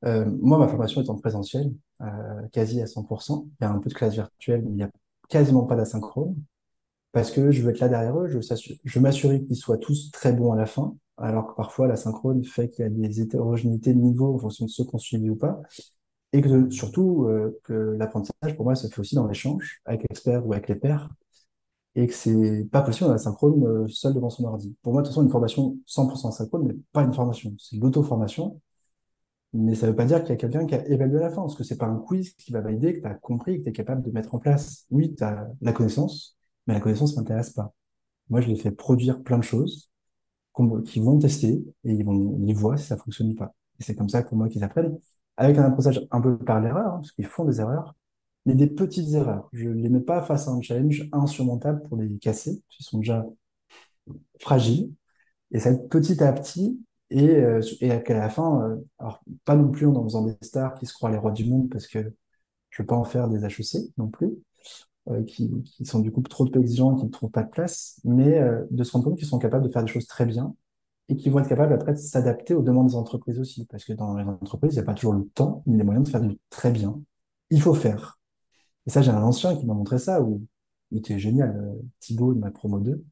Euh, Moi, ma formation est en présentiel, euh, quasi à 100%. Il y a un peu de classe virtuelle, mais il y a quasiment pas d'asynchrone parce que je veux être là derrière eux, je veux m'assurer qu'ils soient tous très bons à la fin, alors que parfois l'asynchrone fait qu'il y a des hétérogénéités de niveau en fonction de ceux qu'on suivi ou pas, et que surtout euh, que l'apprentissage pour moi se fait aussi dans l'échange avec l'expert ou avec les pairs. et que c'est pas possible d'être synchrone euh, seul devant son ordi. Pour moi, de toute façon, une formation 100% synchrone n'est pas une formation, c'est l'auto-formation. Mais ça ne veut pas dire qu'il y a quelqu'un qui a évalué à la fin, parce que c'est pas un quiz qui va valider que tu as compris, que tu es capable de mettre en place. Oui, tu as la connaissance, mais la connaissance ne m'intéresse pas. Moi, je les fais produire plein de choses qui vont tester et ils vont, ils voient si ça fonctionne ou pas. Et c'est comme ça pour moi qu'ils apprennent, avec un apprentissage un peu par l'erreur, hein, parce qu'ils font des erreurs, mais des petites erreurs. Je ne les mets pas face à un challenge insurmontable pour les casser, ils sont déjà fragiles. Et ça va être petit à petit, et, euh, à la fin, euh, alors pas non plus en faisant des stars qui se croient les rois du monde, parce que je ne veux pas en faire des HEC non plus, euh, qui, qui, sont du coup trop exigeants, qui ne trouvent pas de place, mais euh, de se rendre compte qu'ils sont capables de faire des choses très bien et qui vont être capables après de s'adapter aux demandes des entreprises aussi, parce que dans les entreprises, il n'y a pas toujours le temps ni les moyens de faire du très bien. Il faut faire. Et ça, j'ai un ancien qui m'a montré ça, où il était génial, euh, Thibaut de ma promo 2.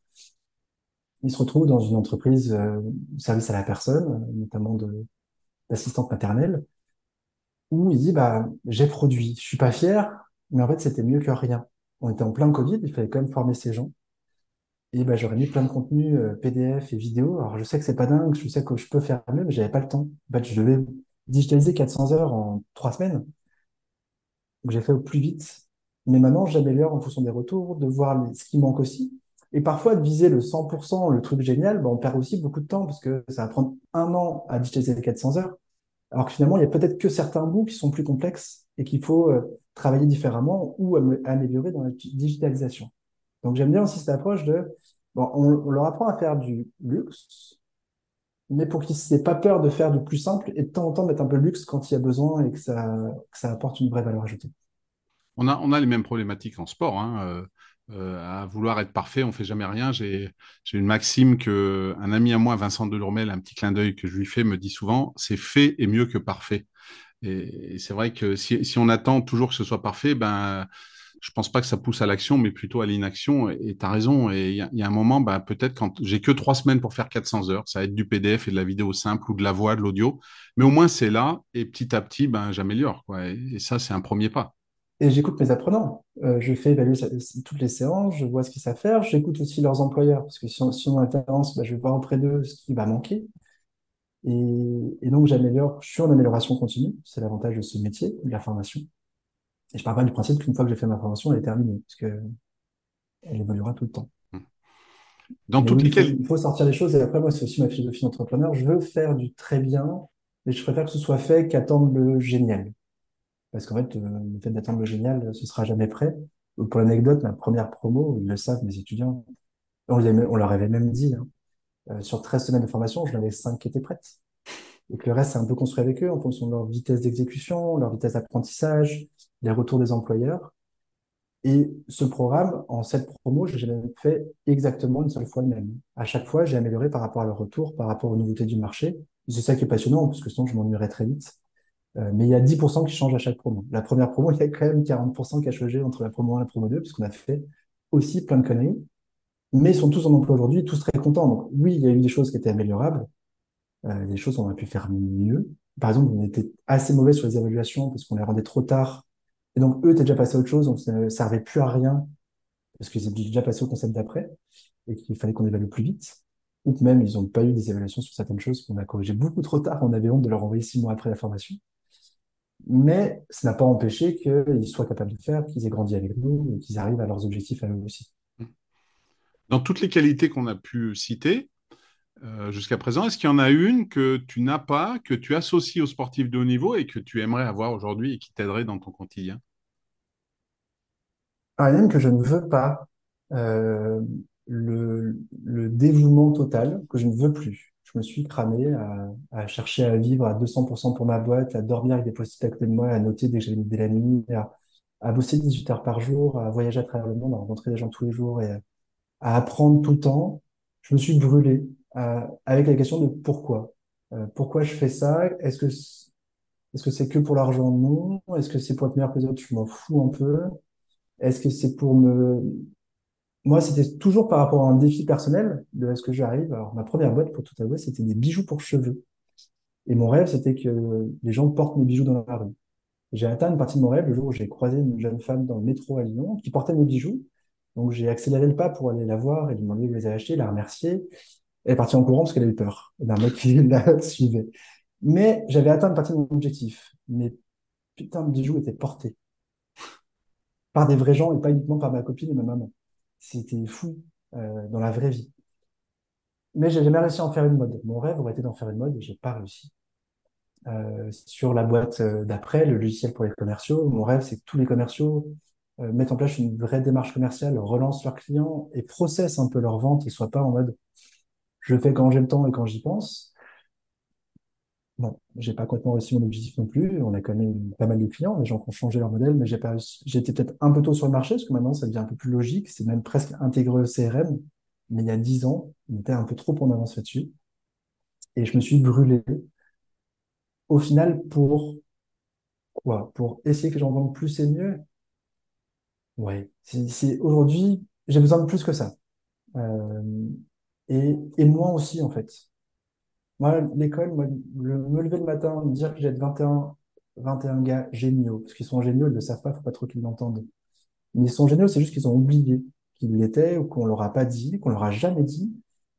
Il se retrouve dans une entreprise euh, service à la personne, notamment d'assistante maternelle, où il dit bah j'ai produit, je suis pas fier, mais en fait c'était mieux que rien. On était en plein Covid, il fallait quand même former ces gens. Et bah, j'aurais mis plein de contenu euh, PDF et vidéo. Alors je sais que c'est pas dingue, je sais que je peux faire mieux, mais j'avais pas le temps. Je devais digitaliser 400 heures en trois semaines j'ai fait au plus vite. Mais maintenant, j'améliore en fonction des retours, de voir ce qui manque aussi. Et parfois, de viser le 100%, le truc génial, ben, on perd aussi beaucoup de temps parce que ça va prendre un an à digitaliser les 400 heures. Alors que finalement, il y a peut-être que certains bouts qui sont plus complexes et qu'il faut euh, travailler différemment ou améliorer dans la digitalisation. Donc, j'aime bien aussi cette approche de, bon, on, leur apprend à faire du luxe, mais pour qu'ils n'aient pas peur de faire du plus simple et de temps en temps mettre un peu de luxe quand il y a besoin et que ça, apporte une vraie valeur ajoutée. On a, les mêmes problématiques en sport. Hein. Euh, euh, à vouloir être parfait, on fait jamais rien. J'ai une maxime que un ami à moi, Vincent Delormel, un petit clin d'œil que je lui fais, me dit souvent, c'est fait est mieux que parfait. Et, et c'est vrai que si, si, on attend toujours que ce soit parfait, ben je pense pas que ça pousse à l'action, mais plutôt à l'inaction. Et tu as raison. Et il y, a un moment, bah, peut-être quand j'ai que trois semaines pour faire 400 heures, ça va être du PDF et de la vidéo simple ou de la voix, de l'audio. Mais au moins, c'est là. Et petit à petit, ben, j'améliore. Et, ça, c'est un premier pas. Et j'écoute mes apprenants. Euh, je fais évaluer toutes les séances, je vois ce qu'ils savent faire. J'écoute aussi leurs employeurs, parce que si on, si bah, je vais voir auprès d'eux ce qui va manquer. Et, et donc, j'améliore. Je suis en amélioration continue. C'est l'avantage de ce métier, de la formation. Et je pars pas du principe qu'une fois que j'ai fait ma formation, elle est terminée, parce que elle évoluera tout le temps. Mmh. Dans toutes oui, les il, faut, il faut sortir les choses. Et après, moi, c'est aussi ma philosophie d'entrepreneur. Je veux faire du très bien, mais je préfère que ce soit fait qu'attendre le génial. Parce qu'en fait, euh, le fait d'attendre le génial, ce sera jamais prêt. Pour l'anecdote, ma première promo, ils le savent, mes étudiants, on, les avait, on leur avait même dit, hein, euh, sur 13 semaines de formation, j'en avais 5 qui étaient prêtes. Et que le reste, c'est un peu construit avec eux en fonction de leur vitesse d'exécution, leur vitesse d'apprentissage, les retours des employeurs. Et ce programme, en cette promo, jamais fait exactement une seule fois le même. À chaque fois, j'ai amélioré par rapport à leur retour, par rapport aux nouveautés du marché. C'est ça qui est passionnant, parce que sinon, je m'ennuierais très vite. Euh, mais il y a 10% qui changent à chaque promo. La première promo, il y a quand même 40% qui a changé entre la promo 1 et la promo 2, puisqu'on a fait aussi plein de conneries. Mais ils sont tous en emploi aujourd'hui, tous très contents. Donc oui, il y a eu des choses qui étaient améliorables. Euh, des choses qu'on a pu faire mieux. Par exemple, on était assez mauvais sur les évaluations parce qu'on les rendait trop tard et donc, eux étaient déjà passés à autre chose, donc ça ne servait plus à rien, parce qu'ils étaient déjà passés au concept d'après, et qu'il fallait qu'on évalue plus vite. Ou même, ils n'ont pas eu des évaluations sur certaines choses qu'on a corrigées beaucoup trop tard, on avait honte de leur envoyer six mois après la formation. Mais ça n'a pas empêché qu'ils soient capables de faire, qu'ils aient grandi avec nous, et qu'ils arrivent à leurs objectifs à eux aussi. Dans toutes les qualités qu'on a pu citer, euh, jusqu'à présent, est-ce qu'il y en a une que tu n'as pas, que tu associes aux sportifs de haut niveau et que tu aimerais avoir aujourd'hui et qui t'aiderait dans ton quotidien? Ah, Une que je ne veux pas, euh, le, dévouement total que je ne veux plus. Je me suis cramé à, chercher à vivre à 200% pour ma boîte, à dormir avec des post-it à côté de moi, à noter dès que j'allais la nuit, à, à, bosser 18 heures par jour, à voyager à travers le monde, à rencontrer des gens tous les jours et à, apprendre tout le temps. Je me suis brûlé avec la question de pourquoi. Euh, pourquoi je fais ça? Est-ce que est-ce que c'est que pour l'argent Non. Est-ce que c'est pour être meilleur que les Je m'en fous un peu. Est-ce que c'est pour me moi, c'était toujours par rapport à un défi personnel de est-ce que j'arrive? Alors, ma première boîte, pour tout avouer, c'était des bijoux pour cheveux. Et mon rêve, c'était que les gens portent mes bijoux dans la rue. J'ai atteint une partie de mon rêve le jour où j'ai croisé une jeune femme dans le métro à Lyon qui portait mes bijoux. Donc j'ai accéléré le pas pour aller la voir et lui demander où les a achetés, la remercier. Elle est partie en courant parce qu'elle a eu peur d'un mec qui la suivait. Mais j'avais atteint une partie de mon objectif. Mes putains de bijoux étaient portés par des vrais gens et pas uniquement par ma copine et ma maman. C'était fou euh, dans la vraie vie. Mais j'ai jamais réussi à en faire une mode. Mon rêve aurait été d'en faire une mode et j'ai pas réussi. Euh, sur la boîte euh, d'après, le logiciel pour les commerciaux, mon rêve c'est que tous les commerciaux mettent en place une vraie démarche commerciale, relancent leurs clients et processent un peu leur vente et soient pas en mode je fais quand j'ai le temps et quand j'y pense. Bon, j'ai pas complètement réussi mon objectif non plus. On a quand même pas mal de clients, des gens qui ont changé leur modèle, mais j'ai pas J'étais peut-être un peu tôt sur le marché, parce que maintenant, ça devient un peu plus logique. C'est même presque intégré au CRM. Mais il y a dix ans, on était un peu trop en avance là-dessus. Et je me suis brûlé. Au final, pour quoi? Pour essayer que j'en vende plus et mieux? Ouais. C'est, aujourd'hui, j'ai besoin de plus que ça. Euh, et, et moi aussi, en fait. Moi, l'école, moi, me lever le matin, me dire que j'ai 21, 21 gars géniaux, parce qu'ils sont géniaux, ils ne le savent pas, faut pas trop qu'ils l'entendent. Mais ils sont géniaux, c'est juste qu'ils ont oublié qu'ils l'étaient, ou qu'on leur a pas dit, qu'on leur a jamais dit,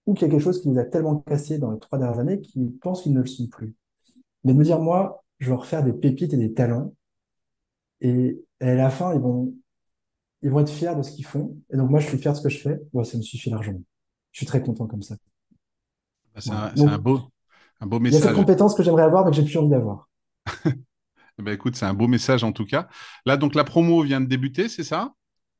ou qu'il y a quelque chose qui nous a tellement cassé dans les trois dernières années qu'ils pensent qu'ils ne le sont plus. Mais de me dire, moi, je vais leur faire des pépites et des talents, et, à la fin, ils vont, ils vont être fiers de ce qu'ils font. Et donc, moi, je suis fier de ce que je fais. Ouais, ça me suffit largement. Je suis très content comme ça. Bah, c'est un, beau, un beau message. Il y a cette compétence que j'aimerais avoir, mais que j'ai plus envie d'avoir. eh ben, écoute, c'est un beau message en tout cas. Là, donc la promo vient de débuter, c'est ça?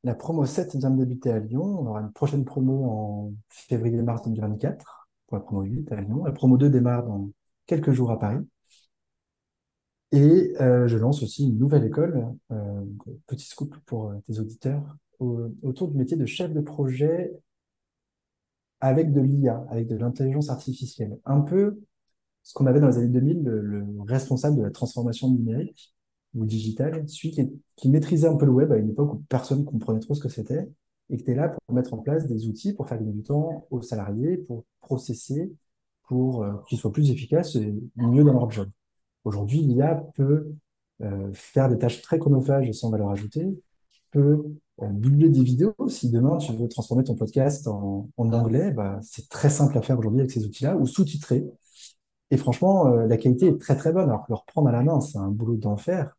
La promo 7 vient de débuter à Lyon. On aura une prochaine promo en février-mars 2024 pour la promo 8 à Lyon. La promo 2 démarre dans quelques jours à Paris. Et euh, je lance aussi une nouvelle école, euh, petit scoop pour euh, tes auditeurs, autour du métier de chef de projet avec de l'IA, avec de l'intelligence artificielle. Un peu ce qu'on avait dans les années 2000, le, responsable de la transformation numérique ou digitale, celui qui, maîtrisait un peu le web à une époque où personne comprenait trop ce que c'était, et qui était là pour mettre en place des outils pour faire gagner du temps aux salariés, pour processer, pour euh, qu'ils soient plus efficaces et mieux dans leur job. Aujourd'hui, l'IA peut euh, faire des tâches très chronophages et sans valeur ajoutée, peut doubler des vidéos. Si demain tu veux transformer ton podcast en, anglais, bah, c'est très simple à faire aujourd'hui avec ces outils-là, ou sous-titrer. Et franchement, euh, la qualité est très très bonne. Alors que le reprendre à la main, c'est un boulot d'enfer.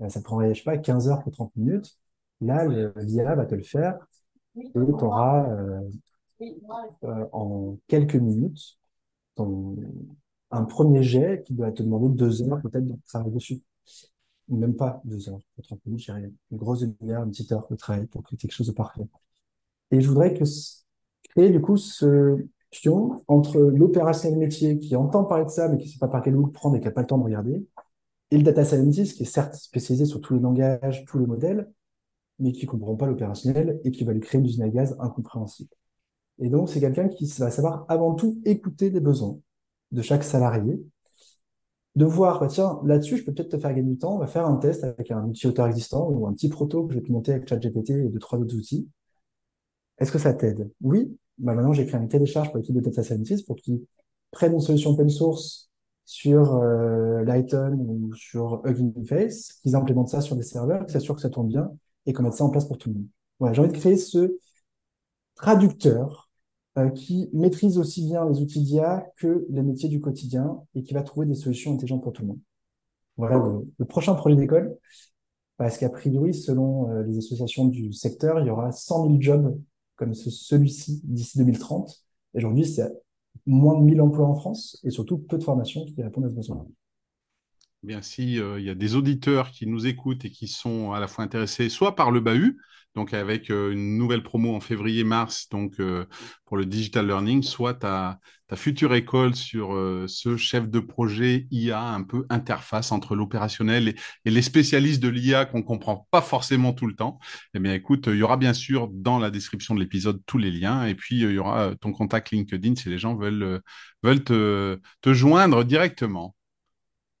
Euh, ça prendrait, je sais pas, 15 heures pour 30 minutes. Là, l'IA va te le faire et tu auras euh, en quelques minutes ton, un premier jet qui doit te demander deux heures peut-être de travailler dessus même pas deux heures, 30 minutes, j'ai rien. Une grosse demi-heure, une petite heure de travail pour créer quelque chose de parfait. Et je voudrais que créer du coup ce pion entre l'opérationnel métier qui entend parler de ça, mais qui ne sait pas par quel bout le prendre et qui n'a pas le temps de regarder, et le data scientist qui est certes spécialisé sur tous les langages, tous les modèles, mais qui ne comprend pas l'opérationnel et qui va lui créer une usine à gaz incompréhensible. Et donc, c'est quelqu'un qui va savoir avant tout écouter les besoins de chaque salarié de voir, bah, tiens, là-dessus, je peux peut-être te faire gagner du temps, on va faire un test avec un utilisateur existant ou un petit proto que j'ai pu monter avec ChatGPT et deux, trois autres outils. Est-ce que ça t'aide? Oui. Bah, maintenant, j'ai créé un télécharge pour l'équipe de Data Scientist pour qu'ils prennent une solution open source sur euh, Lighton ou sur Hugging Face, qu'ils implémentent ça sur des serveurs, qu'ils s'assurent que ça tourne bien et qu'on mette ça en place pour tout le monde. Voilà, j'ai envie de créer ce traducteur qui maîtrise aussi bien les outils d'IA que les métiers du quotidien et qui va trouver des solutions intelligentes pour tout le monde. Voilà le, prochain projet d'école, parce qu'a priori, selon euh, les associations du secteur, il y aura 100 000 jobs comme celui-ci d'ici 2030. Aujourd'hui, c'est moins de 1000 emplois en France et surtout peu de formations qui répondent à ce besoin. Bien, si euh, il y a des auditeurs qui nous écoutent et qui sont à la fois intéressés soit par le bahut, donc avec euh, une nouvelle promo en février-mars, donc euh, pour le digital learning, soit ta, ta future école sur ce chef de projet IA un peu interface entre l'opérationnel et, les spécialistes de l'IA qu'on comprend pas forcément tout le temps. Eh bien, écoute, il y aura bien sûr dans la description de l'épisode tous les liens et puis il y aura ton contact LinkedIn si les gens veulent, veulent te joindre directement.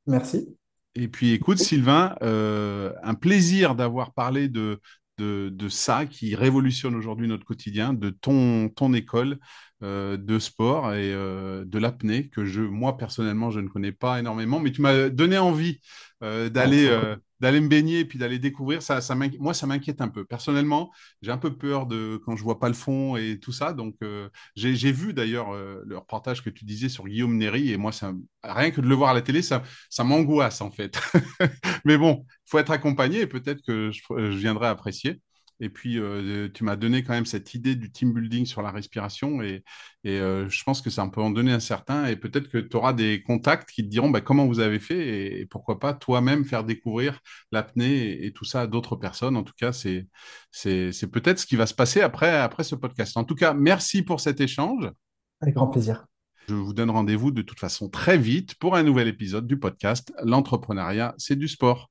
Merci. Et puis écoute, Sylvain, un plaisir d'avoir parlé de, de, ça qui révolutionne aujourd'hui notre quotidien, de ton, ton école euh, de sport et euh, de l'apnée que je, moi personnellement, je ne connais pas énormément, mais tu m'as donné envie euh, d'aller d'aller me baigner et puis d'aller découvrir, ça, ça moi, ça m'inquiète un peu. Personnellement, j'ai un peu peur de quand je vois pas le fond et tout ça. Donc, euh, j'ai vu d'ailleurs euh, le reportage que tu disais sur Guillaume Néry et moi, ça, rien que de le voir à la télé, ça, ça m'angoisse en fait. Mais bon, faut être accompagné et peut-être que je viendrai apprécier. Et puis, euh, tu m'as donné quand même cette idée du team building sur la respiration. Et, euh, je pense que ça peut en donner un certain. Et peut-être que tu auras des contacts qui te diront bah, comment vous avez fait et, pourquoi pas toi-même faire découvrir l'apnée et, tout ça à d'autres personnes. En tout cas, c'est, c'est, peut-être ce qui va se passer après, après ce podcast. En tout cas, merci pour cet échange. Avec grand plaisir. Je vous donne rendez-vous de toute façon très vite pour un nouvel épisode du podcast L'entrepreneuriat, c'est du sport.